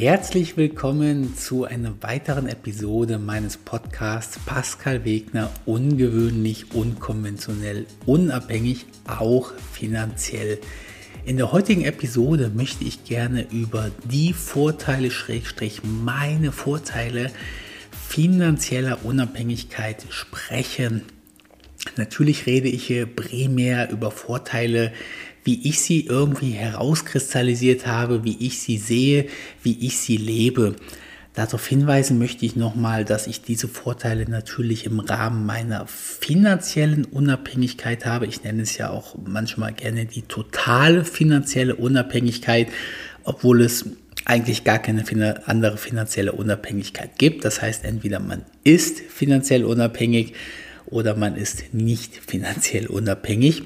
Herzlich willkommen zu einer weiteren Episode meines Podcasts Pascal Wegner ungewöhnlich, unkonventionell, unabhängig, auch finanziell. In der heutigen Episode möchte ich gerne über die Vorteile, Schrägstrich meine Vorteile finanzieller Unabhängigkeit sprechen. Natürlich rede ich hier primär über Vorteile, wie ich sie irgendwie herauskristallisiert habe, wie ich sie sehe, wie ich sie lebe. Darauf hinweisen möchte ich nochmal, dass ich diese Vorteile natürlich im Rahmen meiner finanziellen Unabhängigkeit habe. Ich nenne es ja auch manchmal gerne die totale finanzielle Unabhängigkeit, obwohl es eigentlich gar keine andere finanzielle Unabhängigkeit gibt. Das heißt, entweder man ist finanziell unabhängig oder man ist nicht finanziell unabhängig.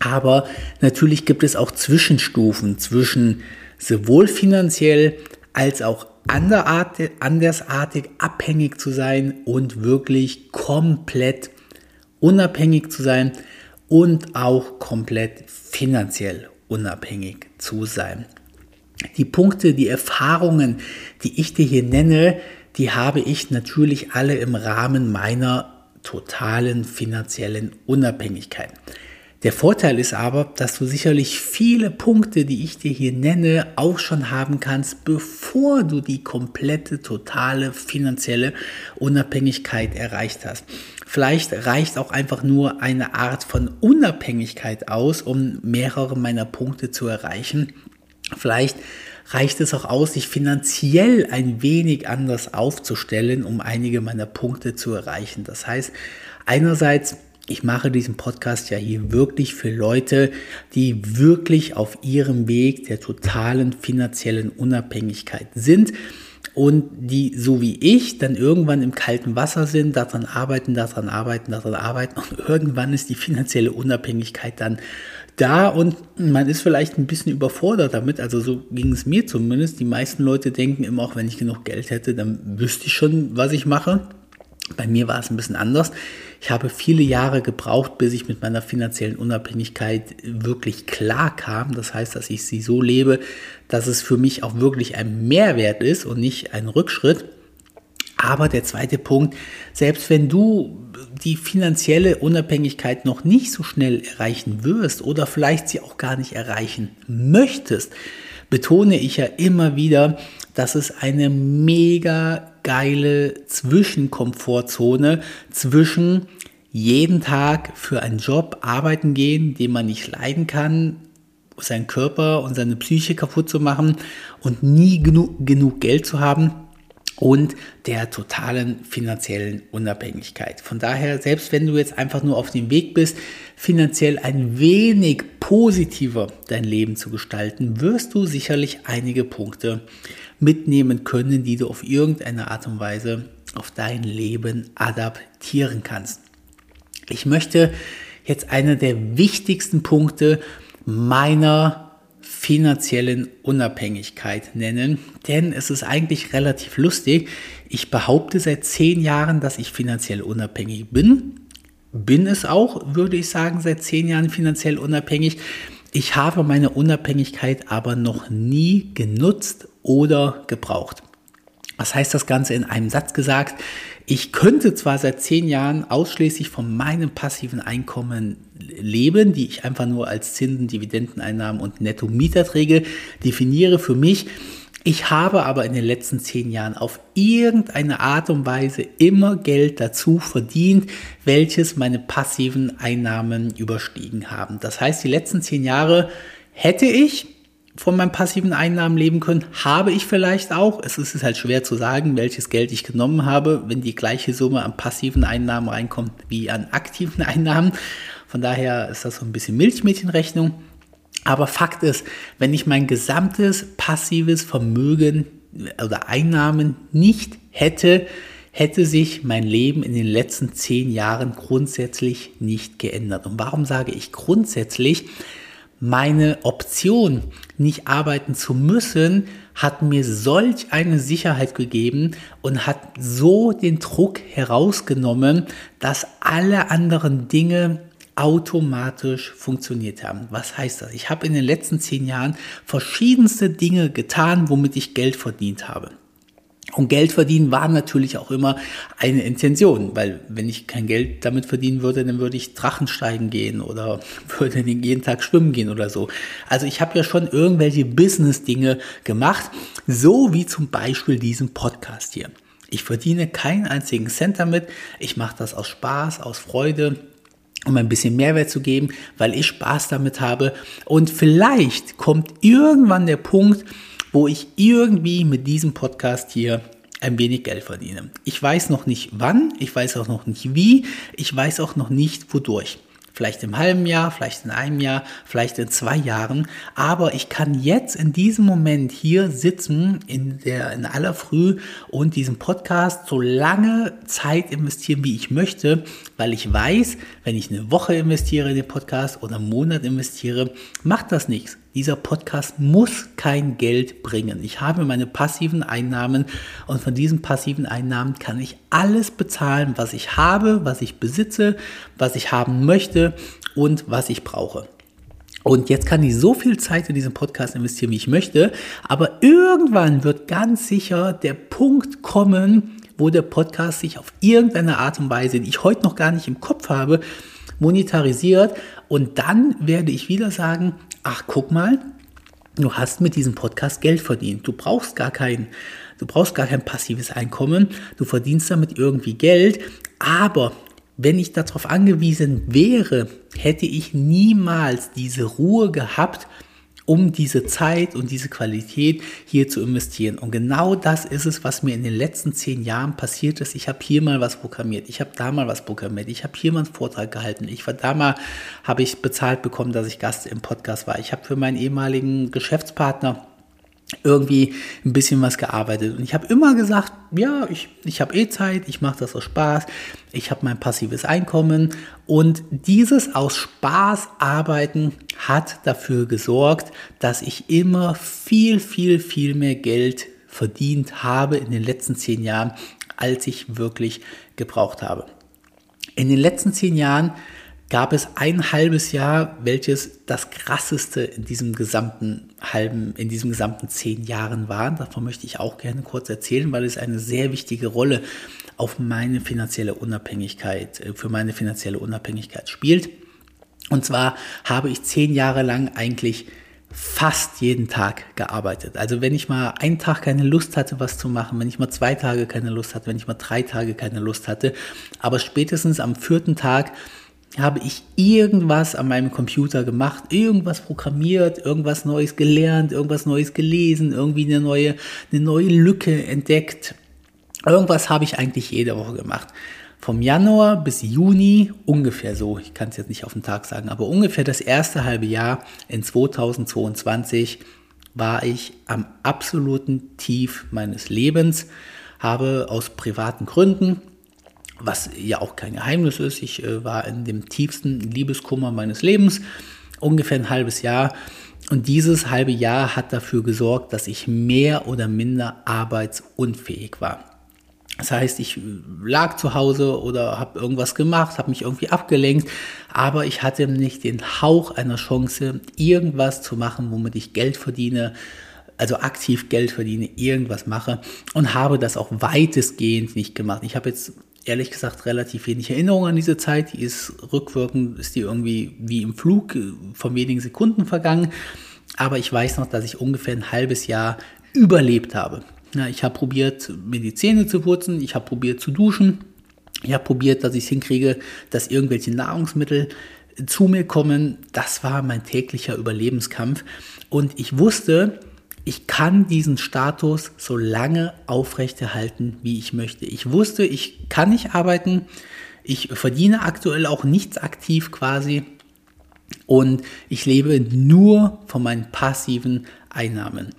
Aber natürlich gibt es auch Zwischenstufen zwischen sowohl finanziell als auch andersartig abhängig zu sein und wirklich komplett unabhängig zu sein und auch komplett finanziell unabhängig zu sein. Die Punkte, die Erfahrungen, die ich dir hier nenne, die habe ich natürlich alle im Rahmen meiner totalen finanziellen Unabhängigkeit. Der Vorteil ist aber, dass du sicherlich viele Punkte, die ich dir hier nenne, auch schon haben kannst, bevor du die komplette, totale finanzielle Unabhängigkeit erreicht hast. Vielleicht reicht auch einfach nur eine Art von Unabhängigkeit aus, um mehrere meiner Punkte zu erreichen. Vielleicht reicht es auch aus, sich finanziell ein wenig anders aufzustellen, um einige meiner Punkte zu erreichen. Das heißt, einerseits ich mache diesen Podcast ja hier wirklich für Leute, die wirklich auf ihrem Weg der totalen finanziellen Unabhängigkeit sind und die, so wie ich, dann irgendwann im kalten Wasser sind, daran arbeiten, daran arbeiten, daran arbeiten und irgendwann ist die finanzielle Unabhängigkeit dann da und man ist vielleicht ein bisschen überfordert damit. Also so ging es mir zumindest. Die meisten Leute denken immer, auch wenn ich genug Geld hätte, dann wüsste ich schon, was ich mache. Bei mir war es ein bisschen anders. Ich habe viele Jahre gebraucht, bis ich mit meiner finanziellen Unabhängigkeit wirklich klar kam. Das heißt, dass ich sie so lebe, dass es für mich auch wirklich ein Mehrwert ist und nicht ein Rückschritt. Aber der zweite Punkt, selbst wenn du die finanzielle Unabhängigkeit noch nicht so schnell erreichen wirst oder vielleicht sie auch gar nicht erreichen möchtest, betone ich ja immer wieder, dass es eine mega geile Zwischenkomfortzone zwischen jeden Tag für einen Job arbeiten gehen, den man nicht leiden kann, seinen Körper und seine Psyche kaputt zu machen und nie genug, genug Geld zu haben und der totalen finanziellen Unabhängigkeit. Von daher, selbst wenn du jetzt einfach nur auf dem Weg bist, finanziell ein wenig positiver dein Leben zu gestalten, wirst du sicherlich einige Punkte mitnehmen können, die du auf irgendeine Art und Weise auf dein Leben adaptieren kannst. Ich möchte jetzt einer der wichtigsten Punkte meiner finanziellen Unabhängigkeit nennen, denn es ist eigentlich relativ lustig. Ich behaupte seit zehn Jahren, dass ich finanziell unabhängig bin. Bin es auch, würde ich sagen, seit zehn Jahren finanziell unabhängig. Ich habe meine Unabhängigkeit aber noch nie genutzt oder gebraucht. Was heißt das Ganze in einem Satz gesagt? Ich könnte zwar seit zehn Jahren ausschließlich von meinem passiven Einkommen leben, die ich einfach nur als Zinsen, Dividendeneinnahmen und Netto-Mieterträge definiere für mich. Ich habe aber in den letzten zehn Jahren auf irgendeine Art und Weise immer Geld dazu verdient, welches meine passiven Einnahmen überstiegen haben. Das heißt, die letzten zehn Jahre hätte ich von meinen passiven Einnahmen leben können? Habe ich vielleicht auch. Es ist halt schwer zu sagen, welches Geld ich genommen habe, wenn die gleiche Summe an passiven Einnahmen reinkommt wie an aktiven Einnahmen. Von daher ist das so ein bisschen Milchmädchenrechnung. Aber Fakt ist, wenn ich mein gesamtes passives Vermögen oder Einnahmen nicht hätte, hätte sich mein Leben in den letzten zehn Jahren grundsätzlich nicht geändert. Und warum sage ich grundsätzlich? Meine Option, nicht arbeiten zu müssen, hat mir solch eine Sicherheit gegeben und hat so den Druck herausgenommen, dass alle anderen Dinge automatisch funktioniert haben. Was heißt das? Ich habe in den letzten zehn Jahren verschiedenste Dinge getan, womit ich Geld verdient habe. Und Geld verdienen war natürlich auch immer eine Intention, weil wenn ich kein Geld damit verdienen würde, dann würde ich Drachensteigen gehen oder würde jeden Tag schwimmen gehen oder so. Also ich habe ja schon irgendwelche Business-Dinge gemacht, so wie zum Beispiel diesen Podcast hier. Ich verdiene keinen einzigen Cent damit. Ich mache das aus Spaß, aus Freude um ein bisschen Mehrwert zu geben, weil ich Spaß damit habe. Und vielleicht kommt irgendwann der Punkt, wo ich irgendwie mit diesem Podcast hier ein wenig Geld verdiene. Ich weiß noch nicht wann, ich weiß auch noch nicht wie, ich weiß auch noch nicht wodurch. Vielleicht im halben Jahr, vielleicht in einem Jahr, vielleicht in zwei Jahren. Aber ich kann jetzt in diesem Moment hier sitzen, in, der, in aller Früh und diesen Podcast so lange Zeit investieren, wie ich möchte, weil ich weiß, wenn ich eine Woche investiere in den Podcast oder einen Monat investiere, macht das nichts. Dieser Podcast muss kein Geld bringen. Ich habe meine passiven Einnahmen und von diesen passiven Einnahmen kann ich alles bezahlen, was ich habe, was ich besitze, was ich haben möchte und was ich brauche. Und jetzt kann ich so viel Zeit in diesen Podcast investieren, wie ich möchte, aber irgendwann wird ganz sicher der Punkt kommen, wo der Podcast sich auf irgendeine Art und Weise, die ich heute noch gar nicht im Kopf habe, monetarisiert. Und dann werde ich wieder sagen, ach guck mal, du hast mit diesem Podcast Geld verdient. Du brauchst gar kein, du brauchst gar kein passives Einkommen. Du verdienst damit irgendwie Geld. Aber wenn ich darauf angewiesen wäre, hätte ich niemals diese Ruhe gehabt, um diese Zeit und diese Qualität hier zu investieren. Und genau das ist es, was mir in den letzten zehn Jahren passiert ist. Ich habe hier mal was programmiert, ich habe da mal was programmiert, ich habe hier mal einen Vortrag gehalten, ich war da mal, habe ich bezahlt bekommen, dass ich Gast im Podcast war. Ich habe für meinen ehemaligen Geschäftspartner irgendwie ein bisschen was gearbeitet. Und ich habe immer gesagt, ja, ich, ich habe eh Zeit, ich mache das aus Spaß, ich habe mein passives Einkommen. Und dieses aus Spaß arbeiten hat dafür gesorgt, dass ich immer viel, viel, viel mehr Geld verdient habe in den letzten zehn Jahren, als ich wirklich gebraucht habe. In den letzten zehn Jahren gab es ein halbes Jahr, welches das krasseste in diesem gesamten halben, in diesem gesamten zehn Jahren war. Davon möchte ich auch gerne kurz erzählen, weil es eine sehr wichtige Rolle auf meine finanzielle Unabhängigkeit, äh, für meine finanzielle Unabhängigkeit spielt. Und zwar habe ich zehn Jahre lang eigentlich fast jeden Tag gearbeitet. Also wenn ich mal einen Tag keine Lust hatte, was zu machen, wenn ich mal zwei Tage keine Lust hatte, wenn ich mal drei Tage keine Lust hatte, aber spätestens am vierten Tag habe ich irgendwas an meinem Computer gemacht, irgendwas programmiert, irgendwas Neues gelernt, irgendwas Neues gelesen, irgendwie eine neue, eine neue Lücke entdeckt. Irgendwas habe ich eigentlich jede Woche gemacht. Vom Januar bis Juni ungefähr so, ich kann es jetzt nicht auf den Tag sagen, aber ungefähr das erste halbe Jahr in 2022 war ich am absoluten Tief meines Lebens, habe aus privaten Gründen was ja auch kein Geheimnis ist. Ich äh, war in dem tiefsten Liebeskummer meines Lebens, ungefähr ein halbes Jahr. Und dieses halbe Jahr hat dafür gesorgt, dass ich mehr oder minder arbeitsunfähig war. Das heißt, ich lag zu Hause oder habe irgendwas gemacht, habe mich irgendwie abgelenkt, aber ich hatte nicht den Hauch einer Chance, irgendwas zu machen, womit ich Geld verdiene, also aktiv Geld verdiene, irgendwas mache und habe das auch weitestgehend nicht gemacht. Ich habe jetzt ehrlich gesagt relativ wenig Erinnerung an diese Zeit. Die ist rückwirkend, ist die irgendwie wie im Flug äh, von wenigen Sekunden vergangen. Aber ich weiß noch, dass ich ungefähr ein halbes Jahr überlebt habe. Ja, ich habe probiert, mir die Zähne zu putzen, ich habe probiert zu duschen, ich habe probiert, dass ich es hinkriege, dass irgendwelche Nahrungsmittel zu mir kommen. Das war mein täglicher Überlebenskampf. Und ich wusste, ich kann diesen Status so lange aufrechterhalten, wie ich möchte. Ich wusste, ich kann nicht arbeiten. Ich verdiene aktuell auch nichts aktiv quasi. Und ich lebe nur von meinen passiven Einnahmen.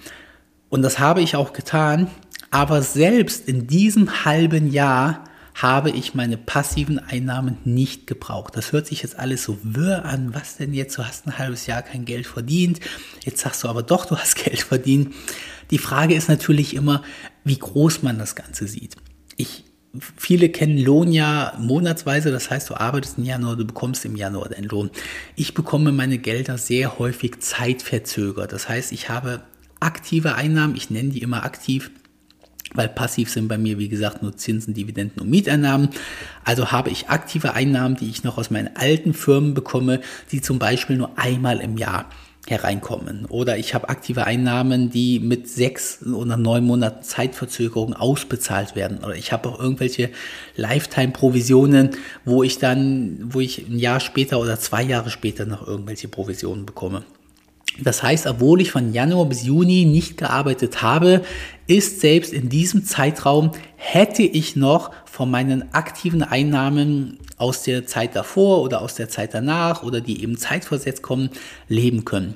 Und das habe ich auch getan. Aber selbst in diesem halben Jahr habe ich meine passiven Einnahmen nicht gebraucht. Das hört sich jetzt alles so wirr an. Was denn jetzt? Du hast ein halbes Jahr kein Geld verdient. Jetzt sagst du aber doch, du hast Geld verdient. Die Frage ist natürlich immer, wie groß man das Ganze sieht. Ich Viele kennen Lohn ja monatsweise, das heißt, du arbeitest im Januar, du bekommst im Januar deinen Lohn. Ich bekomme meine Gelder sehr häufig zeitverzögert. Das heißt, ich habe aktive Einnahmen, ich nenne die immer aktiv, weil passiv sind bei mir, wie gesagt, nur Zinsen, Dividenden und Mieteinnahmen. Also habe ich aktive Einnahmen, die ich noch aus meinen alten Firmen bekomme, die zum Beispiel nur einmal im Jahr hereinkommen. Oder ich habe aktive Einnahmen, die mit sechs oder neun Monaten Zeitverzögerung ausbezahlt werden. Oder ich habe auch irgendwelche Lifetime-Provisionen, wo ich dann, wo ich ein Jahr später oder zwei Jahre später noch irgendwelche Provisionen bekomme. Das heißt, obwohl ich von Januar bis Juni nicht gearbeitet habe, ist selbst in diesem Zeitraum hätte ich noch von meinen aktiven Einnahmen aus der Zeit davor oder aus der Zeit danach oder die eben zeitversetzt kommen, leben können.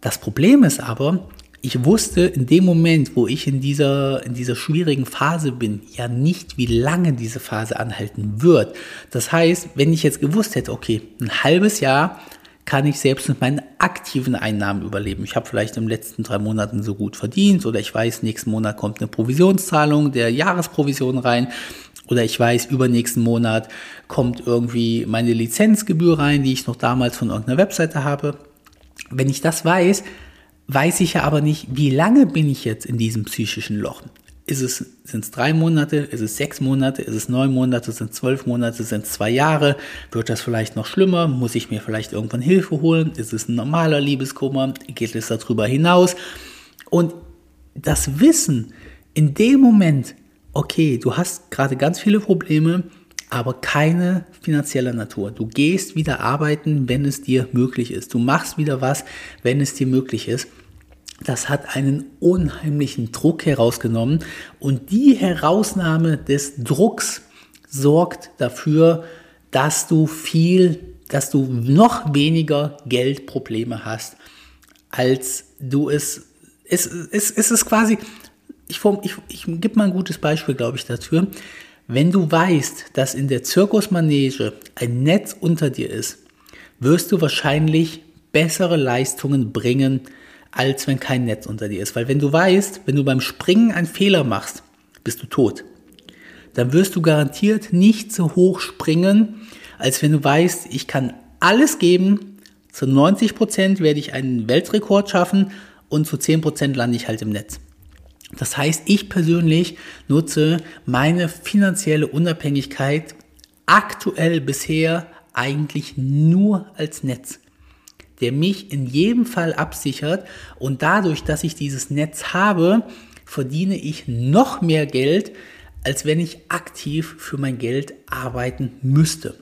Das Problem ist aber, ich wusste in dem Moment, wo ich in dieser, in dieser schwierigen Phase bin, ja nicht, wie lange diese Phase anhalten wird. Das heißt, wenn ich jetzt gewusst hätte, okay, ein halbes Jahr kann ich selbst mit meinen aktiven Einnahmen überleben. Ich habe vielleicht im letzten drei Monaten so gut verdient oder ich weiß, nächsten Monat kommt eine Provisionszahlung der Jahresprovision rein oder ich weiß, übernächsten Monat kommt irgendwie meine Lizenzgebühr rein, die ich noch damals von irgendeiner Webseite habe. Wenn ich das weiß, weiß ich ja aber nicht, wie lange bin ich jetzt in diesem psychischen Loch. Ist es, sind es drei Monate, ist es sechs Monate, ist es neun Monate, sind es zwölf Monate, sind es zwei Jahre? Wird das vielleicht noch schlimmer? Muss ich mir vielleicht irgendwann Hilfe holen? Ist es ein normaler Liebeskummer? Geht es darüber hinaus? Und das Wissen in dem Moment, okay, du hast gerade ganz viele Probleme, aber keine finanzielle Natur. Du gehst wieder arbeiten, wenn es dir möglich ist. Du machst wieder was, wenn es dir möglich ist das hat einen unheimlichen Druck herausgenommen und die Herausnahme des Drucks sorgt dafür, dass du viel, dass du noch weniger Geldprobleme hast, als du es, es, es, es ist quasi, ich, ich, ich gebe mal ein gutes Beispiel, glaube ich, dafür. Wenn du weißt, dass in der Zirkusmanege ein Netz unter dir ist, wirst du wahrscheinlich bessere Leistungen bringen, als wenn kein Netz unter dir ist. Weil wenn du weißt, wenn du beim Springen einen Fehler machst, bist du tot. Dann wirst du garantiert nicht so hoch springen, als wenn du weißt, ich kann alles geben, zu 90 Prozent werde ich einen Weltrekord schaffen und zu 10 Prozent lande ich halt im Netz. Das heißt, ich persönlich nutze meine finanzielle Unabhängigkeit aktuell bisher eigentlich nur als Netz der mich in jedem Fall absichert und dadurch, dass ich dieses Netz habe, verdiene ich noch mehr Geld, als wenn ich aktiv für mein Geld arbeiten müsste.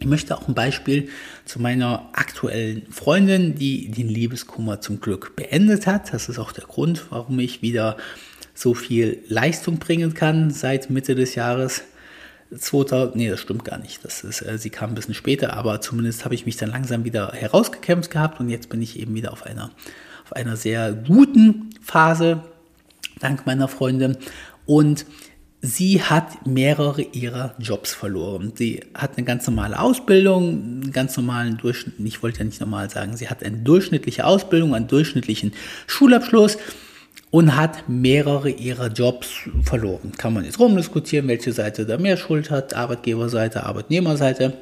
Ich möchte auch ein Beispiel zu meiner aktuellen Freundin, die den Liebeskummer zum Glück beendet hat. Das ist auch der Grund, warum ich wieder so viel Leistung bringen kann seit Mitte des Jahres. 2000, nee, das stimmt gar nicht. Das ist, äh, sie kam ein bisschen später, aber zumindest habe ich mich dann langsam wieder herausgekämpft gehabt und jetzt bin ich eben wieder auf einer, auf einer sehr guten Phase, dank meiner Freundin. Und sie hat mehrere ihrer Jobs verloren. Sie hat eine ganz normale Ausbildung, einen ganz normalen Durchschnitt, ich wollte ja nicht normal sagen, sie hat eine durchschnittliche Ausbildung, einen durchschnittlichen Schulabschluss und hat mehrere ihrer Jobs verloren. Kann man jetzt rumdiskutieren, welche Seite da mehr Schuld hat, Arbeitgeberseite, Arbeitnehmerseite,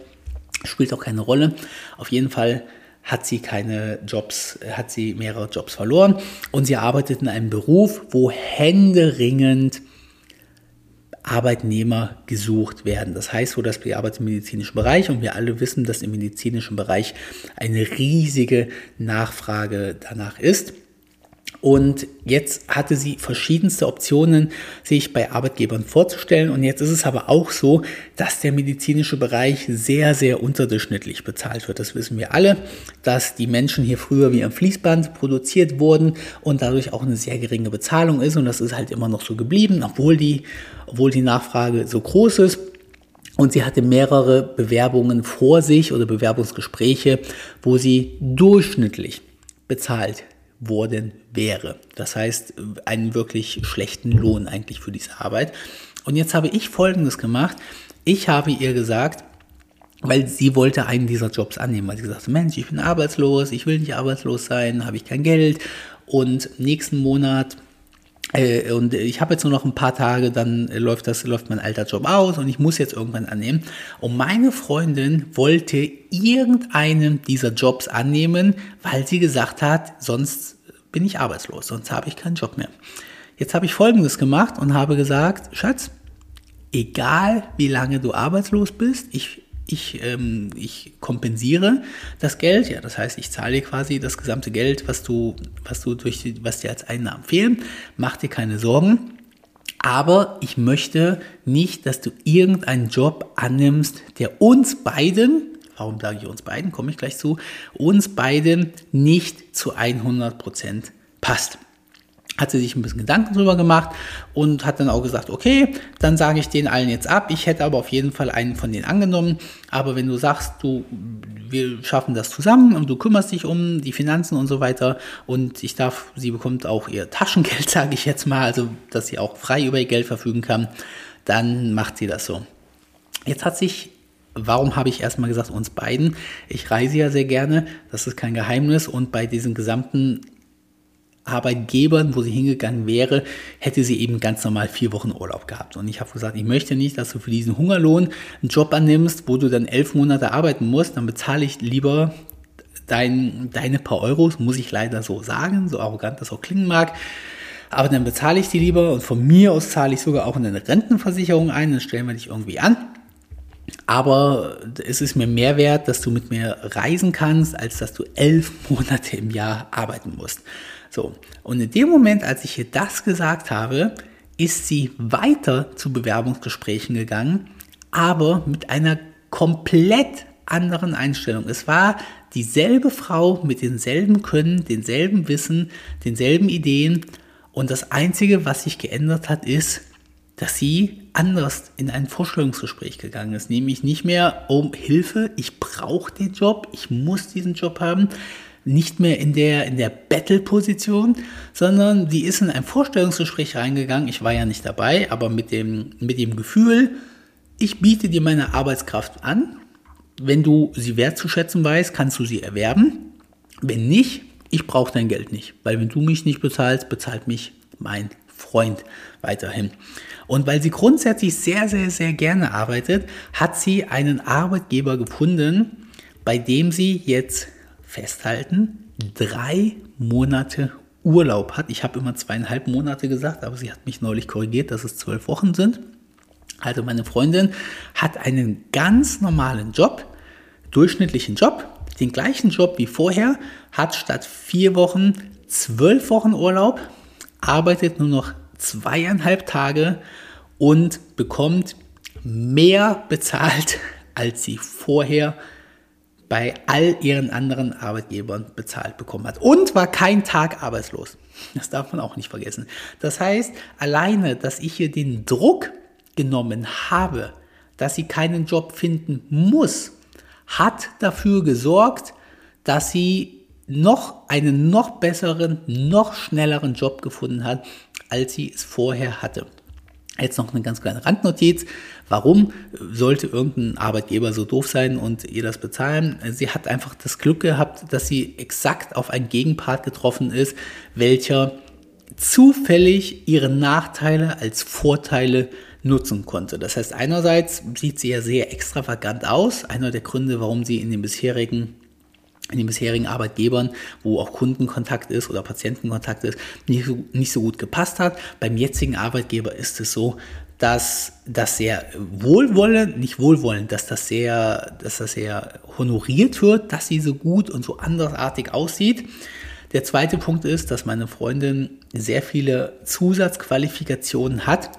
spielt auch keine Rolle. Auf jeden Fall hat sie keine Jobs, hat sie mehrere Jobs verloren und sie arbeitet in einem Beruf, wo händeringend Arbeitnehmer gesucht werden. Das heißt, wo das bearbeitet im medizinischen Bereich und wir alle wissen, dass im medizinischen Bereich eine riesige Nachfrage danach ist. Und jetzt hatte sie verschiedenste Optionen, sich bei Arbeitgebern vorzustellen. Und jetzt ist es aber auch so, dass der medizinische Bereich sehr, sehr unterdurchschnittlich bezahlt wird. Das wissen wir alle, dass die Menschen hier früher wie am Fließband produziert wurden und dadurch auch eine sehr geringe Bezahlung ist. Und das ist halt immer noch so geblieben, obwohl die, obwohl die Nachfrage so groß ist. Und sie hatte mehrere Bewerbungen vor sich oder Bewerbungsgespräche, wo sie durchschnittlich bezahlt worden wäre. Das heißt, einen wirklich schlechten Lohn eigentlich für diese Arbeit. Und jetzt habe ich Folgendes gemacht. Ich habe ihr gesagt, weil sie wollte einen dieser Jobs annehmen, weil sie gesagt hat, Mensch, ich bin arbeitslos, ich will nicht arbeitslos sein, habe ich kein Geld und nächsten Monat äh, und ich habe jetzt nur noch ein paar Tage, dann läuft das, läuft mein alter Job aus und ich muss jetzt irgendwann annehmen. Und meine Freundin wollte irgendeinen dieser Jobs annehmen, weil sie gesagt hat, sonst bin ich arbeitslos, sonst habe ich keinen Job mehr. Jetzt habe ich Folgendes gemacht und habe gesagt, Schatz, egal wie lange du arbeitslos bist, ich ich, ähm, ich kompensiere das Geld, ja, das heißt, ich zahle dir quasi das gesamte Geld, was du, was du durch die, was dir als Einnahmen fehlen. Mach dir keine Sorgen. Aber ich möchte nicht, dass du irgendeinen Job annimmst, der uns beiden, warum sage ich uns beiden, komme ich gleich zu, uns beiden nicht zu 100 Prozent passt hat sie sich ein bisschen Gedanken drüber gemacht und hat dann auch gesagt, okay, dann sage ich den allen jetzt ab. Ich hätte aber auf jeden Fall einen von denen angenommen. Aber wenn du sagst, du, wir schaffen das zusammen und du kümmerst dich um die Finanzen und so weiter und ich darf, sie bekommt auch ihr Taschengeld, sage ich jetzt mal, also dass sie auch frei über ihr Geld verfügen kann, dann macht sie das so. Jetzt hat sich Warum habe ich erstmal gesagt, uns beiden? Ich reise ja sehr gerne, das ist kein Geheimnis. Und bei diesen gesamten Arbeitgebern, wo sie hingegangen wäre, hätte sie eben ganz normal vier Wochen Urlaub gehabt. Und ich habe gesagt, ich möchte nicht, dass du für diesen Hungerlohn einen Job annimmst, wo du dann elf Monate arbeiten musst. Dann bezahle ich lieber dein, deine paar Euros, muss ich leider so sagen, so arrogant das auch klingen mag. Aber dann bezahle ich die lieber und von mir aus zahle ich sogar auch in eine Rentenversicherung ein, dann stellen wir dich irgendwie an. Aber es ist mir mehr wert, dass du mit mir reisen kannst, als dass du elf Monate im Jahr arbeiten musst. So, und in dem Moment, als ich ihr das gesagt habe, ist sie weiter zu Bewerbungsgesprächen gegangen, aber mit einer komplett anderen Einstellung. Es war dieselbe Frau mit denselben Können, denselben Wissen, denselben Ideen und das Einzige, was sich geändert hat, ist, dass sie anders in ein Vorstellungsgespräch gegangen ist, nämlich nicht mehr um Hilfe, ich brauche den Job, ich muss diesen Job haben, nicht mehr in der, in der Battle-Position, sondern die ist in ein Vorstellungsgespräch reingegangen. Ich war ja nicht dabei, aber mit dem, mit dem Gefühl, ich biete dir meine Arbeitskraft an. Wenn du sie wertzuschätzen weißt, kannst du sie erwerben. Wenn nicht, ich brauche dein Geld nicht, weil wenn du mich nicht bezahlst, bezahlt mich mein Freund weiterhin. Und weil sie grundsätzlich sehr, sehr, sehr gerne arbeitet, hat sie einen Arbeitgeber gefunden, bei dem sie jetzt festhalten, drei Monate Urlaub hat. Ich habe immer zweieinhalb Monate gesagt, aber sie hat mich neulich korrigiert, dass es zwölf Wochen sind. Also meine Freundin hat einen ganz normalen Job, durchschnittlichen Job, den gleichen Job wie vorher, hat statt vier Wochen zwölf Wochen Urlaub, arbeitet nur noch zweieinhalb Tage und bekommt mehr bezahlt, als sie vorher bei all ihren anderen Arbeitgebern bezahlt bekommen hat und war kein Tag arbeitslos. Das darf man auch nicht vergessen. Das heißt, alleine, dass ich ihr den Druck genommen habe, dass sie keinen Job finden muss, hat dafür gesorgt, dass sie noch einen noch besseren, noch schnelleren Job gefunden hat, als sie es vorher hatte. Jetzt noch eine ganz kleine Randnotiz. Warum sollte irgendein Arbeitgeber so doof sein und ihr das bezahlen? Sie hat einfach das Glück gehabt, dass sie exakt auf einen Gegenpart getroffen ist, welcher zufällig ihre Nachteile als Vorteile nutzen konnte. Das heißt, einerseits sieht sie ja sehr extravagant aus. Einer der Gründe, warum sie in den bisherigen in den bisherigen Arbeitgebern, wo auch Kundenkontakt ist oder Patientenkontakt ist, nicht so, nicht so gut gepasst hat. Beim jetzigen Arbeitgeber ist es so, dass das sehr wohlwollend, nicht wohlwollend, dass das sehr, dass das sehr honoriert wird, dass sie so gut und so andersartig aussieht. Der zweite Punkt ist, dass meine Freundin sehr viele Zusatzqualifikationen hat,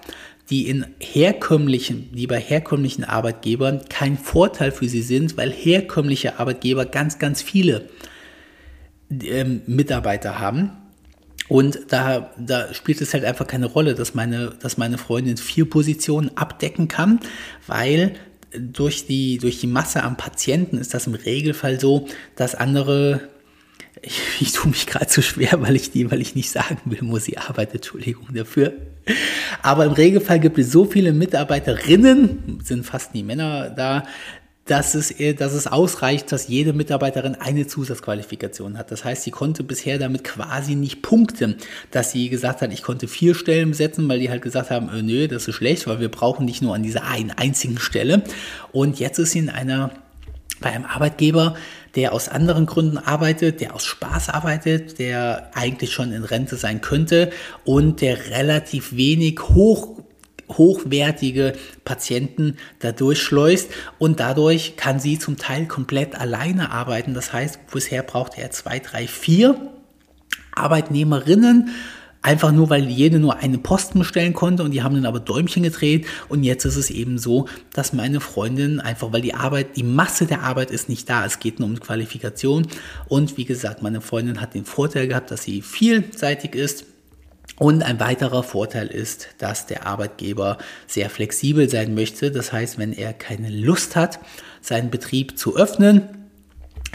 die in herkömmlichen, die bei herkömmlichen Arbeitgebern kein Vorteil für sie sind, weil herkömmliche Arbeitgeber ganz, ganz viele ähm, Mitarbeiter haben. Und da, da spielt es halt einfach keine Rolle, dass meine, dass meine Freundin vier Positionen abdecken kann, weil durch die, durch die Masse an Patienten ist das im Regelfall so, dass andere ich, ich tue mich gerade zu schwer, weil ich die, weil ich nicht sagen will, wo sie arbeitet. Entschuldigung dafür. Aber im Regelfall gibt es so viele Mitarbeiterinnen, sind fast nie Männer da, dass es, dass es ausreicht, dass jede Mitarbeiterin eine Zusatzqualifikation hat. Das heißt, sie konnte bisher damit quasi nicht punkten, dass sie gesagt hat, ich konnte vier Stellen besetzen, weil die halt gesagt haben, äh, nö, das ist schlecht, weil wir brauchen nicht nur an dieser einen einzigen Stelle. Und jetzt ist sie in einer bei einem Arbeitgeber, der aus anderen Gründen arbeitet, der aus Spaß arbeitet, der eigentlich schon in Rente sein könnte und der relativ wenig hoch hochwertige Patienten dadurch schleust und dadurch kann sie zum Teil komplett alleine arbeiten. Das heißt, bisher brauchte er zwei, drei, vier Arbeitnehmerinnen, einfach nur, weil jede nur eine Posten bestellen konnte und die haben dann aber Däumchen gedreht. Und jetzt ist es eben so, dass meine Freundin einfach, weil die Arbeit, die Masse der Arbeit ist nicht da, es geht nur um Qualifikation. Und wie gesagt, meine Freundin hat den Vorteil gehabt, dass sie vielseitig ist, und ein weiterer Vorteil ist, dass der Arbeitgeber sehr flexibel sein möchte. Das heißt, wenn er keine Lust hat, seinen Betrieb zu öffnen,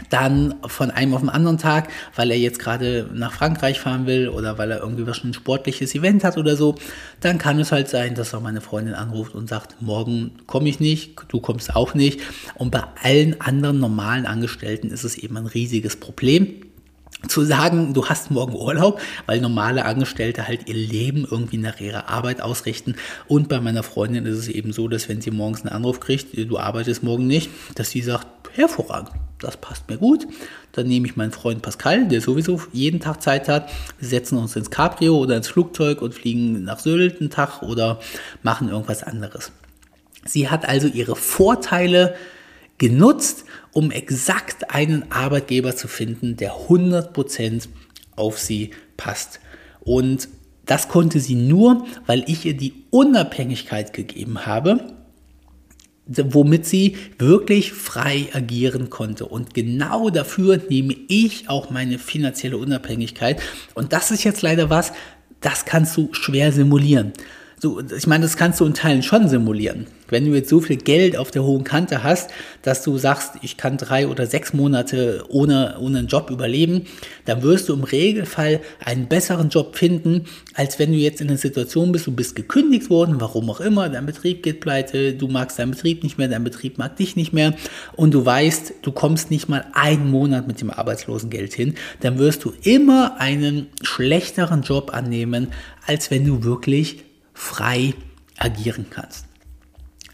dann von einem auf den anderen Tag, weil er jetzt gerade nach Frankreich fahren will oder weil er irgendwie was ein sportliches Event hat oder so, dann kann es halt sein, dass er meine Freundin anruft und sagt, morgen komme ich nicht, du kommst auch nicht. Und bei allen anderen normalen Angestellten ist es eben ein riesiges Problem zu sagen, du hast morgen Urlaub, weil normale Angestellte halt ihr Leben irgendwie nach ihrer Arbeit ausrichten. Und bei meiner Freundin ist es eben so, dass wenn sie morgens einen Anruf kriegt, du arbeitest morgen nicht, dass sie sagt, hervorragend, das passt mir gut. Dann nehme ich meinen Freund Pascal, der sowieso jeden Tag Zeit hat. Setzen uns ins Cabrio oder ins Flugzeug und fliegen nach Sylt einen Tag oder machen irgendwas anderes. Sie hat also ihre Vorteile genutzt, um exakt einen Arbeitgeber zu finden, der 100% auf sie passt. Und das konnte sie nur, weil ich ihr die Unabhängigkeit gegeben habe, womit sie wirklich frei agieren konnte. Und genau dafür nehme ich auch meine finanzielle Unabhängigkeit. Und das ist jetzt leider was, das kannst du schwer simulieren. So, ich meine, das kannst du in Teilen schon simulieren. Wenn du jetzt so viel Geld auf der hohen Kante hast, dass du sagst, ich kann drei oder sechs Monate ohne, ohne einen Job überleben, dann wirst du im Regelfall einen besseren Job finden, als wenn du jetzt in einer Situation bist, du bist gekündigt worden, warum auch immer, dein Betrieb geht pleite, du magst deinen Betrieb nicht mehr, dein Betrieb mag dich nicht mehr und du weißt, du kommst nicht mal einen Monat mit dem Arbeitslosengeld hin, dann wirst du immer einen schlechteren Job annehmen, als wenn du wirklich frei agieren kannst.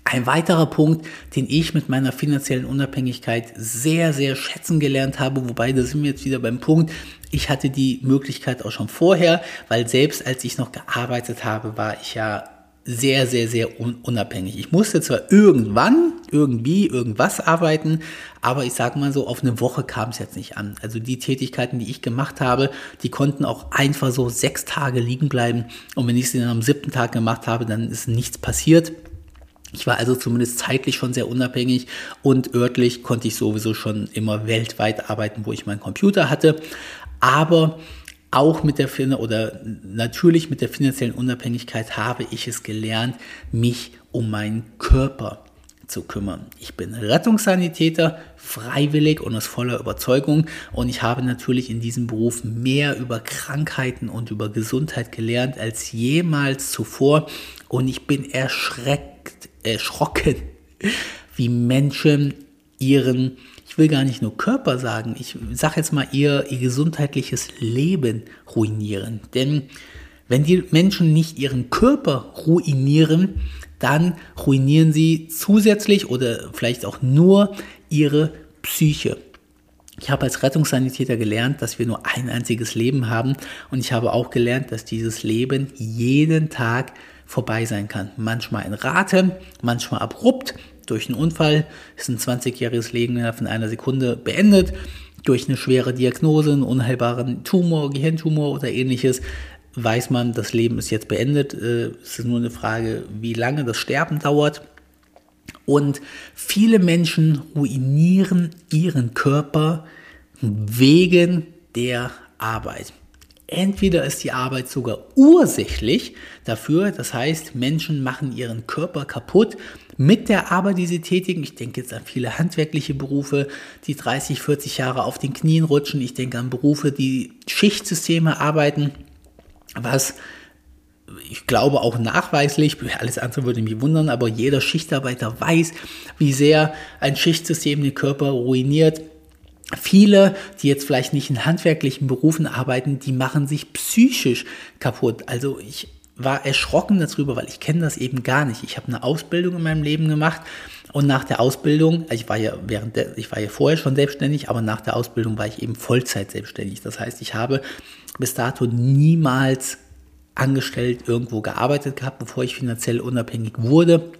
Ein weiterer Punkt, den ich mit meiner finanziellen Unabhängigkeit sehr, sehr schätzen gelernt habe, wobei da sind wir jetzt wieder beim Punkt, ich hatte die Möglichkeit auch schon vorher, weil selbst als ich noch gearbeitet habe, war ich ja sehr, sehr, sehr unabhängig. Ich musste zwar irgendwann, irgendwie, irgendwas arbeiten, aber ich sage mal so, auf eine Woche kam es jetzt nicht an. Also die Tätigkeiten, die ich gemacht habe, die konnten auch einfach so sechs Tage liegen bleiben. Und wenn ich sie dann am siebten Tag gemacht habe, dann ist nichts passiert. Ich war also zumindest zeitlich schon sehr unabhängig und örtlich konnte ich sowieso schon immer weltweit arbeiten, wo ich meinen Computer hatte. Aber auch mit der oder natürlich mit der finanziellen Unabhängigkeit habe ich es gelernt, mich um meinen Körper zu kümmern. Ich bin Rettungssanitäter, freiwillig und aus voller Überzeugung und ich habe natürlich in diesem Beruf mehr über Krankheiten und über Gesundheit gelernt als jemals zuvor und ich bin erschreckt, erschrocken, wie Menschen ihren ich will gar nicht nur Körper sagen, ich sage jetzt mal ihr, ihr gesundheitliches Leben ruinieren. Denn wenn die Menschen nicht ihren Körper ruinieren, dann ruinieren sie zusätzlich oder vielleicht auch nur ihre Psyche. Ich habe als Rettungssanitäter gelernt, dass wir nur ein einziges Leben haben und ich habe auch gelernt, dass dieses Leben jeden Tag vorbei sein kann. Manchmal in Rate, manchmal abrupt, durch einen Unfall ist ein 20-jähriges Leben innerhalb von einer Sekunde beendet. Durch eine schwere Diagnose, einen unheilbaren Tumor, Gehirntumor oder ähnliches, weiß man, das Leben ist jetzt beendet. Äh, es ist nur eine Frage, wie lange das Sterben dauert. Und viele Menschen ruinieren ihren Körper wegen der Arbeit. Entweder ist die Arbeit sogar ursächlich dafür, das heißt, Menschen machen ihren Körper kaputt mit der Arbeit, die sie tätigen. Ich denke jetzt an viele handwerkliche Berufe, die 30, 40 Jahre auf den Knien rutschen. Ich denke an Berufe, die Schichtsysteme arbeiten, was ich glaube auch nachweislich, alles andere würde mich wundern, aber jeder Schichtarbeiter weiß, wie sehr ein Schichtsystem den Körper ruiniert. Viele, die jetzt vielleicht nicht in handwerklichen Berufen arbeiten, die machen sich psychisch kaputt. Also ich war erschrocken darüber, weil ich kenne das eben gar nicht. Ich habe eine Ausbildung in meinem Leben gemacht und nach der Ausbildung, also ich war ja während der, ich war ja vorher schon selbstständig, aber nach der Ausbildung war ich eben Vollzeit selbstständig. Das heißt, ich habe bis dato niemals angestellt irgendwo gearbeitet gehabt, bevor ich finanziell unabhängig wurde.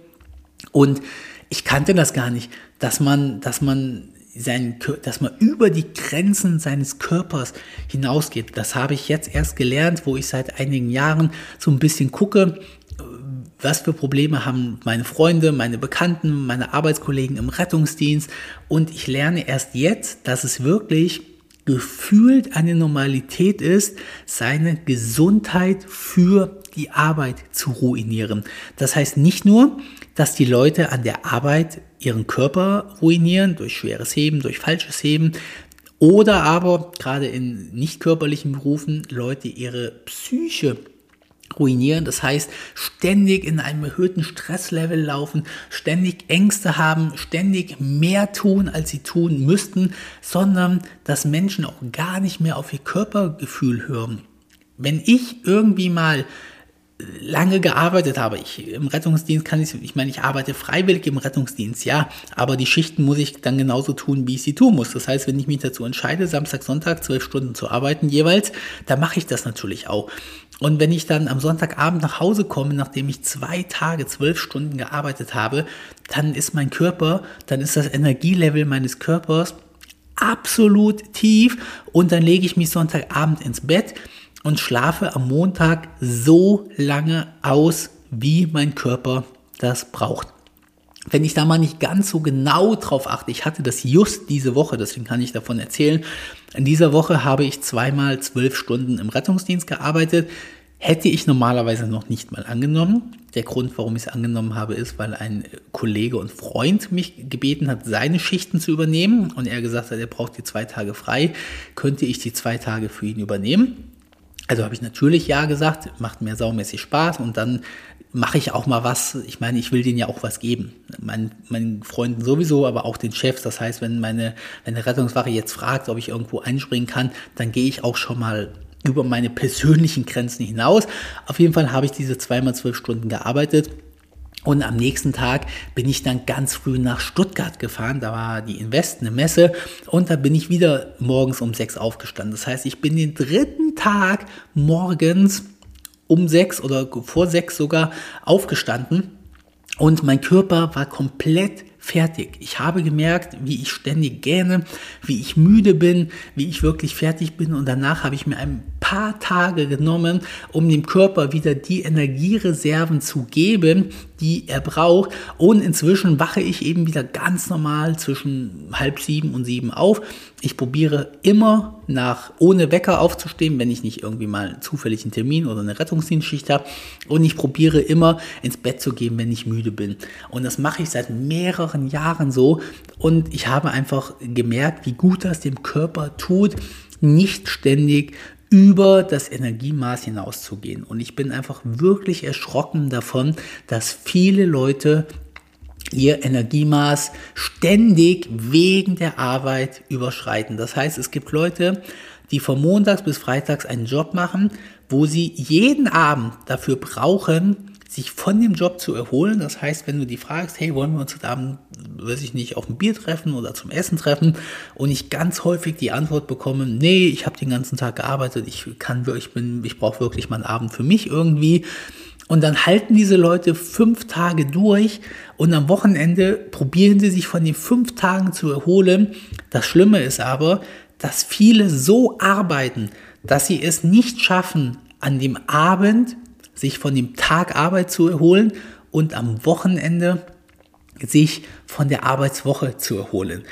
Und ich kannte das gar nicht, dass man, dass man sein, dass man über die Grenzen seines Körpers hinausgeht. Das habe ich jetzt erst gelernt, wo ich seit einigen Jahren so ein bisschen gucke, was für Probleme haben meine Freunde, meine Bekannten, meine Arbeitskollegen im Rettungsdienst. Und ich lerne erst jetzt, dass es wirklich gefühlt eine Normalität ist, seine Gesundheit für die Arbeit zu ruinieren. Das heißt nicht nur, dass die Leute an der Arbeit ihren Körper ruinieren durch schweres Heben, durch falsches Heben, oder aber gerade in nicht körperlichen Berufen Leute ihre Psyche ruinieren. Das heißt, ständig in einem erhöhten Stresslevel laufen, ständig Ängste haben, ständig mehr tun, als sie tun müssten, sondern dass Menschen auch gar nicht mehr auf ihr Körpergefühl hören. Wenn ich irgendwie mal lange gearbeitet habe. Ich im Rettungsdienst kann ich, ich meine, ich arbeite freiwillig im Rettungsdienst, ja, aber die Schichten muss ich dann genauso tun, wie ich sie tun muss. Das heißt, wenn ich mich dazu entscheide, Samstag, Sonntag zwölf Stunden zu arbeiten jeweils, dann mache ich das natürlich auch. Und wenn ich dann am Sonntagabend nach Hause komme, nachdem ich zwei Tage, zwölf Stunden gearbeitet habe, dann ist mein Körper, dann ist das Energielevel meines Körpers absolut tief und dann lege ich mich Sonntagabend ins Bett und schlafe am Montag so lange aus, wie mein Körper das braucht. Wenn ich da mal nicht ganz so genau drauf achte, ich hatte das just diese Woche, deswegen kann ich davon erzählen. In dieser Woche habe ich zweimal zwölf Stunden im Rettungsdienst gearbeitet. Hätte ich normalerweise noch nicht mal angenommen. Der Grund, warum ich es angenommen habe, ist, weil ein Kollege und Freund mich gebeten hat, seine Schichten zu übernehmen. Und er gesagt hat, er braucht die zwei Tage frei. Könnte ich die zwei Tage für ihn übernehmen? Also habe ich natürlich ja gesagt, macht mir saumäßig Spaß und dann mache ich auch mal was. Ich meine, ich will denen ja auch was geben. Mein, meinen Freunden sowieso, aber auch den Chefs. Das heißt, wenn meine, wenn eine Rettungswache jetzt fragt, ob ich irgendwo einspringen kann, dann gehe ich auch schon mal über meine persönlichen Grenzen hinaus. Auf jeden Fall habe ich diese zweimal zwölf Stunden gearbeitet und am nächsten Tag bin ich dann ganz früh nach Stuttgart gefahren. Da war die Invest, eine Messe. Und da bin ich wieder morgens um sechs aufgestanden. Das heißt, ich bin den dritten Tag morgens um sechs oder vor sechs sogar aufgestanden. Und mein Körper war komplett fertig. Ich habe gemerkt, wie ich ständig gähne, wie ich müde bin, wie ich wirklich fertig bin und danach habe ich mir ein paar Tage genommen, um dem Körper wieder die Energiereserven zu geben, die er braucht. Und inzwischen wache ich eben wieder ganz normal zwischen halb sieben und sieben auf. Ich probiere immer nach, ohne Wecker aufzustehen, wenn ich nicht irgendwie mal zufällig einen Termin oder eine Rettungsdienstschicht habe. Und ich probiere immer ins Bett zu gehen, wenn ich müde bin. Und das mache ich seit mehreren Jahren so. Und ich habe einfach gemerkt, wie gut das dem Körper tut, nicht ständig über das Energiemaß hinauszugehen. Und ich bin einfach wirklich erschrocken davon, dass viele Leute ihr Energiemaß ständig wegen der Arbeit überschreiten. Das heißt, es gibt Leute, die von Montags bis Freitags einen Job machen, wo sie jeden Abend dafür brauchen, sich von dem Job zu erholen. Das heißt, wenn du die fragst, hey, wollen wir uns heute Abend, weiß ich nicht, auf ein Bier treffen oder zum Essen treffen und ich ganz häufig die Antwort bekomme, nee, ich habe den ganzen Tag gearbeitet, ich kann wirklich, bin, ich brauche wirklich mal einen Abend für mich irgendwie. Und dann halten diese Leute fünf Tage durch und am Wochenende probieren sie sich von den fünf Tagen zu erholen. Das Schlimme ist aber, dass viele so arbeiten, dass sie es nicht schaffen, an dem Abend sich von dem Tag Arbeit zu erholen und am Wochenende sich von der Arbeitswoche zu erholen.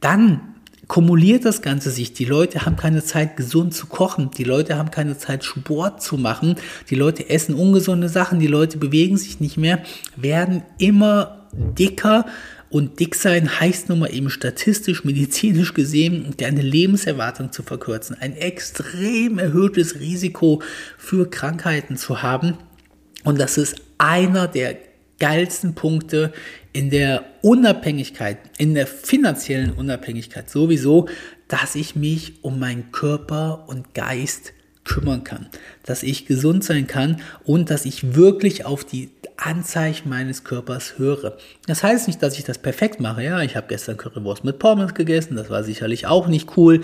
Dann kumuliert das Ganze sich. Die Leute haben keine Zeit, gesund zu kochen. Die Leute haben keine Zeit, Sport zu machen. Die Leute essen ungesunde Sachen. Die Leute bewegen sich nicht mehr, werden immer dicker. Und dick sein heißt nun mal eben statistisch, medizinisch gesehen, deine Lebenserwartung zu verkürzen. Ein extrem erhöhtes Risiko für Krankheiten zu haben. Und das ist einer der geilsten Punkte in der Unabhängigkeit, in der finanziellen Unabhängigkeit sowieso, dass ich mich um meinen Körper und Geist kümmern kann, dass ich gesund sein kann und dass ich wirklich auf die Anzeichen meines Körpers höre. Das heißt nicht, dass ich das perfekt mache. Ja, ich habe gestern Currywurst mit Pommes gegessen, das war sicherlich auch nicht cool.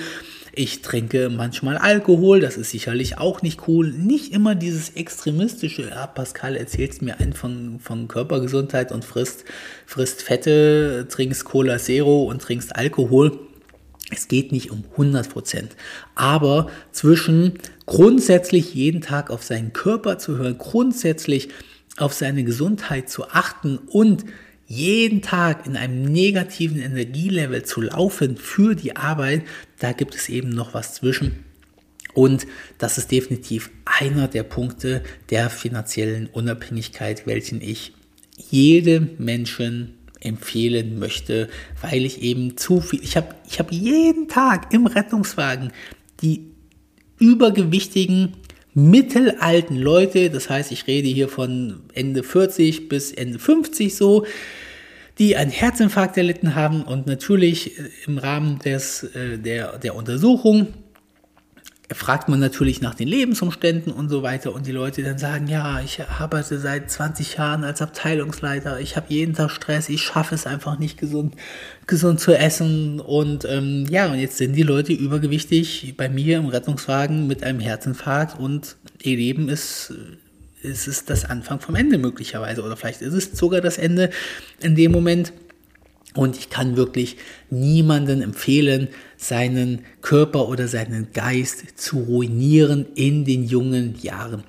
Ich trinke manchmal Alkohol, das ist sicherlich auch nicht cool. Nicht immer dieses extremistische, ja, Pascal erzählt mir ein von, von Körpergesundheit und frisst, frisst Fette, trinkst Cola Zero und trinkst Alkohol. Es geht nicht um 100 Prozent, aber zwischen grundsätzlich jeden Tag auf seinen Körper zu hören, grundsätzlich auf seine Gesundheit zu achten und jeden Tag in einem negativen Energielevel zu laufen für die Arbeit, da gibt es eben noch was zwischen. Und das ist definitiv einer der Punkte der finanziellen Unabhängigkeit, welchen ich jedem Menschen empfehlen möchte, weil ich eben zu viel, ich habe ich hab jeden Tag im Rettungswagen die übergewichtigen mittelalten Leute, das heißt, ich rede hier von Ende 40 bis Ende 50 so, die einen Herzinfarkt erlitten haben und natürlich im Rahmen des, äh, der, der Untersuchung fragt man natürlich nach den Lebensumständen und so weiter. Und die Leute dann sagen, ja, ich arbeite seit 20 Jahren als Abteilungsleiter, ich habe jeden Tag Stress, ich schaffe es einfach nicht gesund, gesund zu essen. Und ähm, ja, und jetzt sind die Leute übergewichtig bei mir im Rettungswagen mit einem Herzinfarkt. Und ihr Leben ist ist es das Anfang vom Ende möglicherweise oder vielleicht ist es sogar das Ende in dem Moment. Und ich kann wirklich niemanden empfehlen, seinen Körper oder seinen Geist zu ruinieren in den jungen Jahren.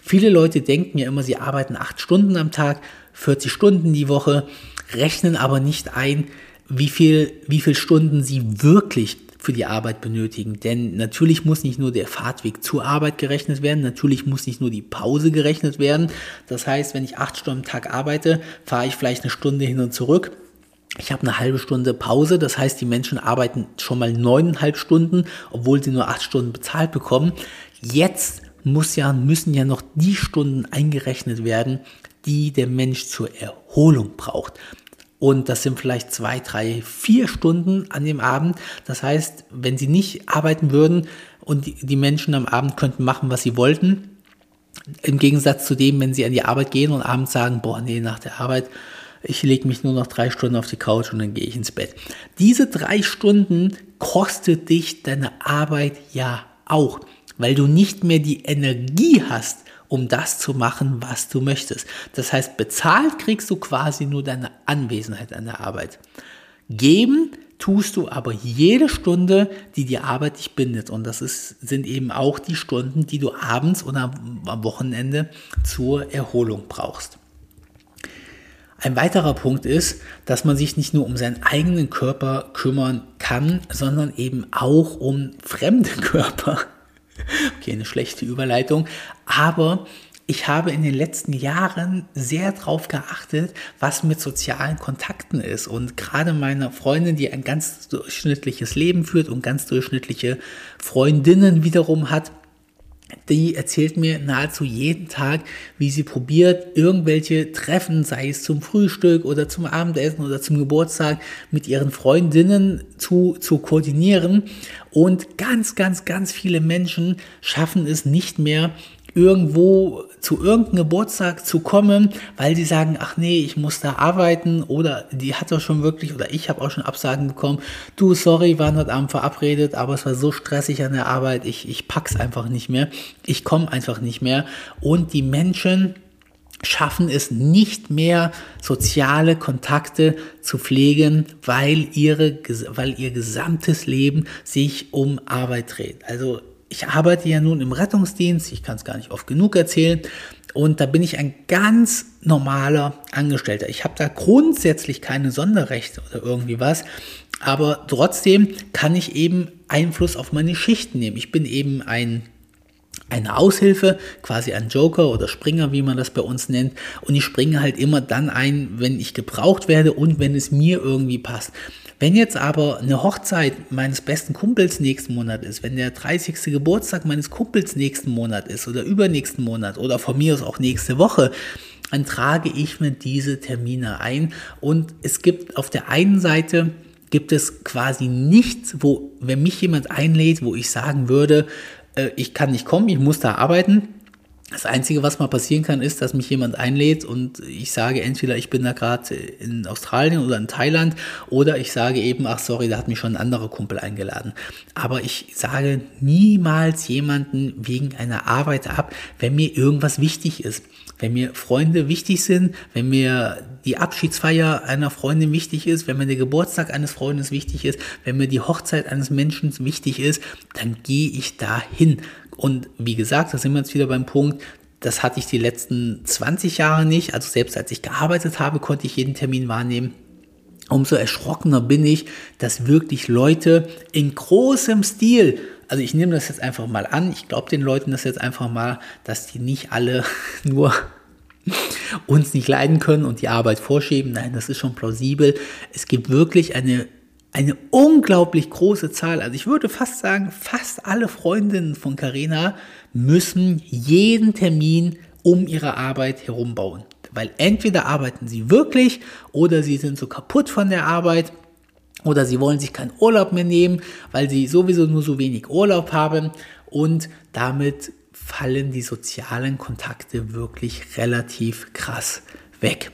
Viele Leute denken ja immer, sie arbeiten acht Stunden am Tag, 40 Stunden die Woche, rechnen aber nicht ein, wie viel, wie viel Stunden sie wirklich für die Arbeit benötigen. Denn natürlich muss nicht nur der Fahrtweg zur Arbeit gerechnet werden, natürlich muss nicht nur die Pause gerechnet werden. Das heißt, wenn ich acht Stunden am Tag arbeite, fahre ich vielleicht eine Stunde hin und zurück. Ich habe eine halbe Stunde Pause, das heißt, die Menschen arbeiten schon mal neuneinhalb Stunden, obwohl sie nur acht Stunden bezahlt bekommen. Jetzt muss ja, müssen ja noch die Stunden eingerechnet werden, die der Mensch zur Erholung braucht. Und das sind vielleicht zwei, drei, vier Stunden an dem Abend. Das heißt, wenn sie nicht arbeiten würden und die, Menschen am Abend könnten machen, was sie wollten, im Gegensatz zu dem, wenn sie an die Arbeit gehen und abends sagen, boah, nee, nach der Arbeit, ich lege mich nur noch drei Stunden auf die Couch und dann gehe ich ins Bett. Diese drei Stunden kostet dich deine Arbeit ja auch, weil du nicht mehr die Energie hast, um das zu machen, was du möchtest. Das heißt, bezahlt kriegst du quasi nur deine Anwesenheit an der Arbeit. Geben tust du aber jede Stunde, die die Arbeit dich bindet. Und das ist, sind eben auch die Stunden, die du abends oder am Wochenende zur Erholung brauchst. Ein weiterer Punkt ist, dass man sich nicht nur um seinen eigenen Körper kümmern kann, sondern eben auch um fremde Körper. Okay, eine schlechte Überleitung. Aber ich habe in den letzten Jahren sehr darauf geachtet, was mit sozialen Kontakten ist. Und gerade meine Freundin, die ein ganz durchschnittliches Leben führt und ganz durchschnittliche Freundinnen wiederum hat, die erzählt mir nahezu jeden Tag, wie sie probiert, irgendwelche Treffen, sei es zum Frühstück oder zum Abendessen oder zum Geburtstag, mit ihren Freundinnen zu, zu koordinieren. Und ganz, ganz, ganz viele Menschen schaffen es nicht mehr, irgendwo zu irgendeinem Geburtstag zu kommen, weil sie sagen, ach nee, ich muss da arbeiten oder die hat doch schon wirklich oder ich habe auch schon Absagen bekommen. Du, sorry, waren heute Abend verabredet, aber es war so stressig an der Arbeit, ich, ich pack's einfach nicht mehr. Ich komme einfach nicht mehr. Und die Menschen schaffen es nicht mehr, soziale Kontakte zu pflegen, weil, ihre, weil ihr gesamtes Leben sich um Arbeit dreht. Also ich arbeite ja nun im Rettungsdienst, ich kann es gar nicht oft genug erzählen. Und da bin ich ein ganz normaler Angestellter. Ich habe da grundsätzlich keine Sonderrechte oder irgendwie was. Aber trotzdem kann ich eben Einfluss auf meine Schichten nehmen. Ich bin eben ein eine Aushilfe, quasi ein Joker oder Springer, wie man das bei uns nennt. Und ich springe halt immer dann ein, wenn ich gebraucht werde und wenn es mir irgendwie passt. Wenn jetzt aber eine Hochzeit meines besten Kumpels nächsten Monat ist, wenn der 30. Geburtstag meines Kumpels nächsten Monat ist oder übernächsten Monat oder von mir aus auch nächste Woche, dann trage ich mir diese Termine ein und es gibt auf der einen Seite gibt es quasi nichts, wo, wenn mich jemand einlädt, wo ich sagen würde, äh, ich kann nicht kommen, ich muss da arbeiten. Das Einzige, was mal passieren kann, ist, dass mich jemand einlädt und ich sage entweder, ich bin da gerade in Australien oder in Thailand oder ich sage eben, ach sorry, da hat mich schon ein anderer Kumpel eingeladen. Aber ich sage niemals jemanden wegen einer Arbeit ab, wenn mir irgendwas wichtig ist. Wenn mir Freunde wichtig sind, wenn mir die Abschiedsfeier einer Freundin wichtig ist, wenn mir der Geburtstag eines Freundes wichtig ist, wenn mir die Hochzeit eines Menschen wichtig ist, dann gehe ich dahin. Und wie gesagt, da sind wir jetzt wieder beim Punkt, das hatte ich die letzten 20 Jahre nicht. Also selbst als ich gearbeitet habe, konnte ich jeden Termin wahrnehmen. Umso erschrockener bin ich, dass wirklich Leute in großem Stil, also ich nehme das jetzt einfach mal an, ich glaube den Leuten das jetzt einfach mal, dass die nicht alle nur uns nicht leiden können und die Arbeit vorschieben. Nein, das ist schon plausibel. Es gibt wirklich eine eine unglaublich große Zahl, also ich würde fast sagen, fast alle Freundinnen von Carina müssen jeden Termin um ihre Arbeit herum bauen. Weil entweder arbeiten sie wirklich oder sie sind so kaputt von der Arbeit oder sie wollen sich keinen Urlaub mehr nehmen, weil sie sowieso nur so wenig Urlaub haben und damit fallen die sozialen Kontakte wirklich relativ krass weg.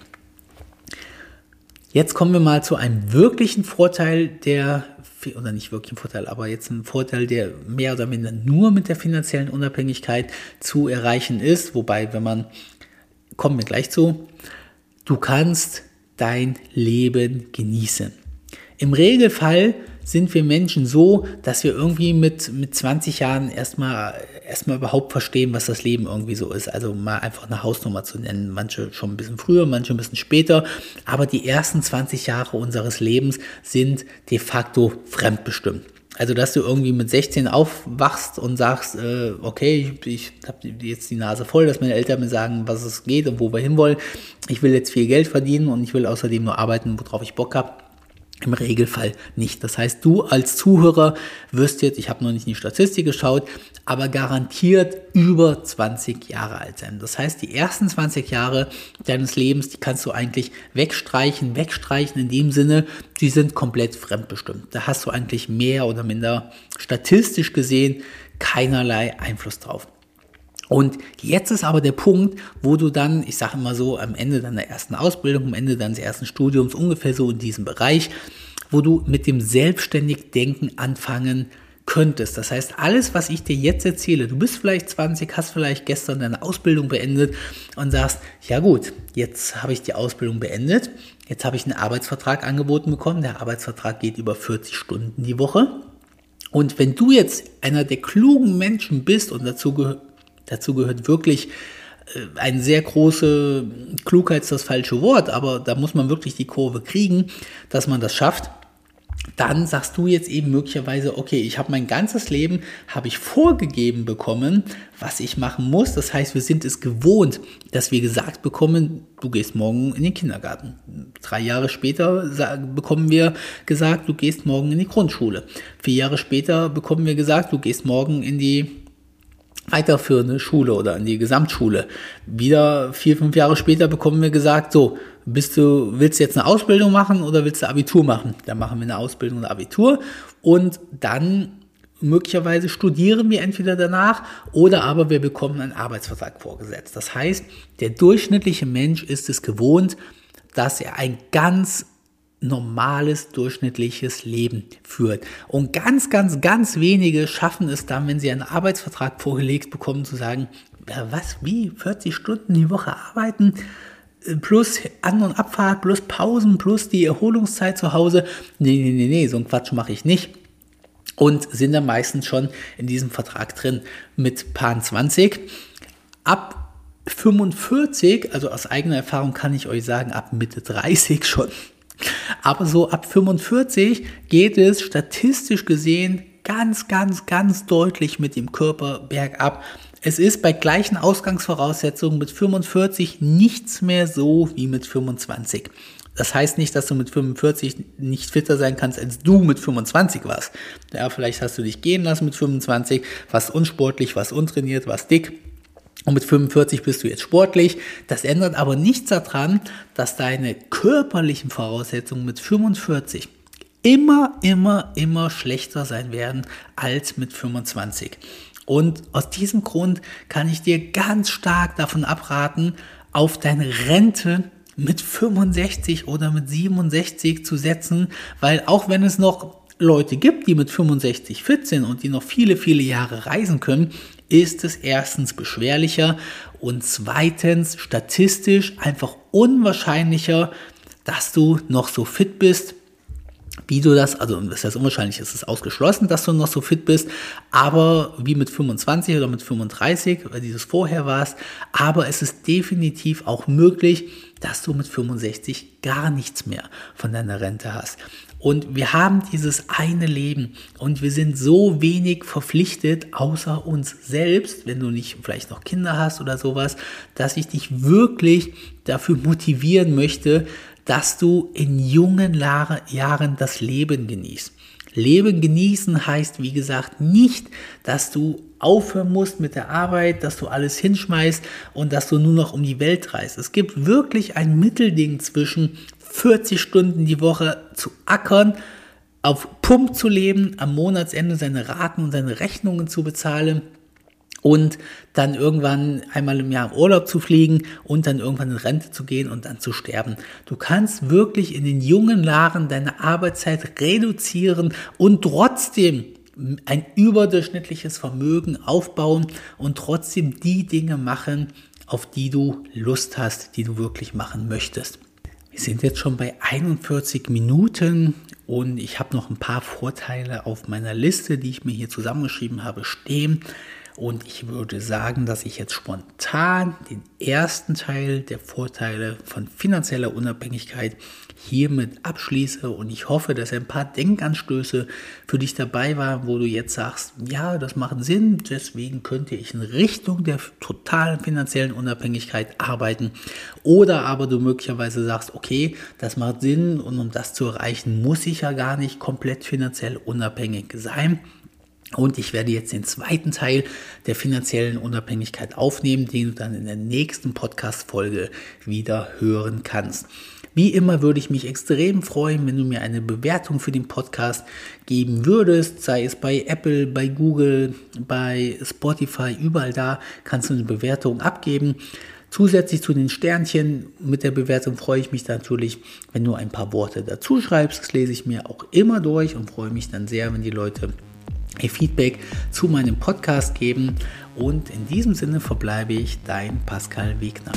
Jetzt kommen wir mal zu einem wirklichen Vorteil der, oder nicht wirklichen Vorteil, aber jetzt ein Vorteil, der mehr oder minder nur mit der finanziellen Unabhängigkeit zu erreichen ist. Wobei, wenn man, kommen wir gleich zu, du kannst dein Leben genießen. Im Regelfall sind wir Menschen so, dass wir irgendwie mit, mit 20 Jahren erstmal, erstmal überhaupt verstehen, was das Leben irgendwie so ist. Also mal einfach eine Hausnummer zu nennen. Manche schon ein bisschen früher, manche ein bisschen später. Aber die ersten 20 Jahre unseres Lebens sind de facto fremdbestimmt. Also, dass du irgendwie mit 16 aufwachst und sagst, äh, okay, ich, ich habe jetzt die Nase voll, dass meine Eltern mir sagen, was es geht und wo wir hinwollen. Ich will jetzt viel Geld verdienen und ich will außerdem nur arbeiten, worauf ich Bock habe im Regelfall nicht. Das heißt, du als Zuhörer wirst jetzt, ich habe noch nicht in die Statistik geschaut, aber garantiert über 20 Jahre alt sein. Das heißt, die ersten 20 Jahre deines Lebens, die kannst du eigentlich wegstreichen, wegstreichen in dem Sinne, die sind komplett fremdbestimmt. Da hast du eigentlich mehr oder minder statistisch gesehen keinerlei Einfluss drauf. Und jetzt ist aber der Punkt, wo du dann, ich sage immer so, am Ende deiner ersten Ausbildung, am Ende deines ersten Studiums, ungefähr so in diesem Bereich, wo du mit dem selbstständig Denken anfangen könntest. Das heißt, alles, was ich dir jetzt erzähle, du bist vielleicht 20, hast vielleicht gestern deine Ausbildung beendet und sagst, ja gut, jetzt habe ich die Ausbildung beendet, jetzt habe ich einen Arbeitsvertrag angeboten bekommen, der Arbeitsvertrag geht über 40 Stunden die Woche. Und wenn du jetzt einer der klugen Menschen bist und dazu gehört, Dazu gehört wirklich äh, eine sehr große Klugheit ist das falsche Wort, aber da muss man wirklich die Kurve kriegen, dass man das schafft. Dann sagst du jetzt eben möglicherweise, okay, ich habe mein ganzes Leben, habe ich vorgegeben bekommen, was ich machen muss. Das heißt, wir sind es gewohnt, dass wir gesagt bekommen, du gehst morgen in den Kindergarten. Drei Jahre später bekommen wir gesagt, du gehst morgen in die Grundschule. Vier Jahre später bekommen wir gesagt, du gehst morgen in die weiterführende Schule oder in die Gesamtschule. Wieder vier, fünf Jahre später bekommen wir gesagt, so, bist du, willst du jetzt eine Ausbildung machen oder willst du Abitur machen? Dann machen wir eine Ausbildung und Abitur und dann möglicherweise studieren wir entweder danach oder aber wir bekommen einen Arbeitsvertrag vorgesetzt. Das heißt, der durchschnittliche Mensch ist es gewohnt, dass er ein ganz normales, durchschnittliches Leben führt. Und ganz, ganz, ganz wenige schaffen es dann, wenn sie einen Arbeitsvertrag vorgelegt bekommen, zu sagen, was, wie, 40 Stunden die Woche arbeiten, äh, plus An- und Abfahrt, plus Pausen, plus die Erholungszeit zu Hause. Nee, nee, nee, nee, so ein Quatsch mache ich nicht. Und sind dann meistens schon in diesem Vertrag drin mit Paar 20. Ab 45, also aus eigener Erfahrung kann ich euch sagen, ab Mitte 30 schon aber so ab 45 geht es statistisch gesehen ganz, ganz, ganz deutlich mit dem Körper bergab. Es ist bei gleichen Ausgangsvoraussetzungen mit 45 nichts mehr so wie mit 25. Das heißt nicht, dass du mit 45 nicht fitter sein kannst, als du mit 25 warst. Ja, vielleicht hast du dich gehen lassen mit 25, warst unsportlich, warst untrainiert, warst dick. Und mit 45 bist du jetzt sportlich. Das ändert aber nichts daran, dass deine körperlichen Voraussetzungen mit 45 immer, immer, immer schlechter sein werden als mit 25. Und aus diesem Grund kann ich dir ganz stark davon abraten, auf deine Rente mit 65 oder mit 67 zu setzen, weil auch wenn es noch Leute gibt, die mit 65 fit sind und die noch viele, viele Jahre reisen können, ist es erstens beschwerlicher und zweitens statistisch einfach unwahrscheinlicher, dass du noch so fit bist wie du das, also das heißt unwahrscheinlich, ist es ausgeschlossen, dass du noch so fit bist, aber wie mit 25 oder mit 35, weil dieses vorher warst, aber es ist definitiv auch möglich, dass du mit 65 gar nichts mehr von deiner Rente hast. Und wir haben dieses eine Leben und wir sind so wenig verpflichtet, außer uns selbst, wenn du nicht vielleicht noch Kinder hast oder sowas, dass ich dich wirklich dafür motivieren möchte, dass du in jungen Jahren das Leben genießt. Leben genießen heißt, wie gesagt, nicht, dass du aufhören musst mit der Arbeit, dass du alles hinschmeißt und dass du nur noch um die Welt reist. Es gibt wirklich ein Mittelding zwischen 40 Stunden die Woche zu ackern, auf Pump zu leben, am Monatsende seine Raten und seine Rechnungen zu bezahlen und dann irgendwann einmal im Jahr Urlaub zu fliegen und dann irgendwann in Rente zu gehen und dann zu sterben. Du kannst wirklich in den jungen Jahren deine Arbeitszeit reduzieren und trotzdem ein überdurchschnittliches Vermögen aufbauen und trotzdem die Dinge machen, auf die du Lust hast, die du wirklich machen möchtest. Wir sind jetzt schon bei 41 Minuten und ich habe noch ein paar Vorteile auf meiner Liste, die ich mir hier zusammengeschrieben habe, stehen. Und ich würde sagen, dass ich jetzt spontan den ersten Teil der Vorteile von finanzieller Unabhängigkeit hiermit abschließe. Und ich hoffe, dass ein paar Denkanstöße für dich dabei waren, wo du jetzt sagst, ja, das macht Sinn, deswegen könnte ich in Richtung der totalen finanziellen Unabhängigkeit arbeiten. Oder aber du möglicherweise sagst, okay, das macht Sinn und um das zu erreichen, muss ich ja gar nicht komplett finanziell unabhängig sein. Und ich werde jetzt den zweiten Teil der finanziellen Unabhängigkeit aufnehmen, den du dann in der nächsten Podcast-Folge wieder hören kannst. Wie immer würde ich mich extrem freuen, wenn du mir eine Bewertung für den Podcast geben würdest, sei es bei Apple, bei Google, bei Spotify, überall da kannst du eine Bewertung abgeben. Zusätzlich zu den Sternchen mit der Bewertung freue ich mich natürlich, wenn du ein paar Worte dazu schreibst. Das lese ich mir auch immer durch und freue mich dann sehr, wenn die Leute Feedback zu meinem Podcast geben. Und in diesem Sinne verbleibe ich dein Pascal Wegner.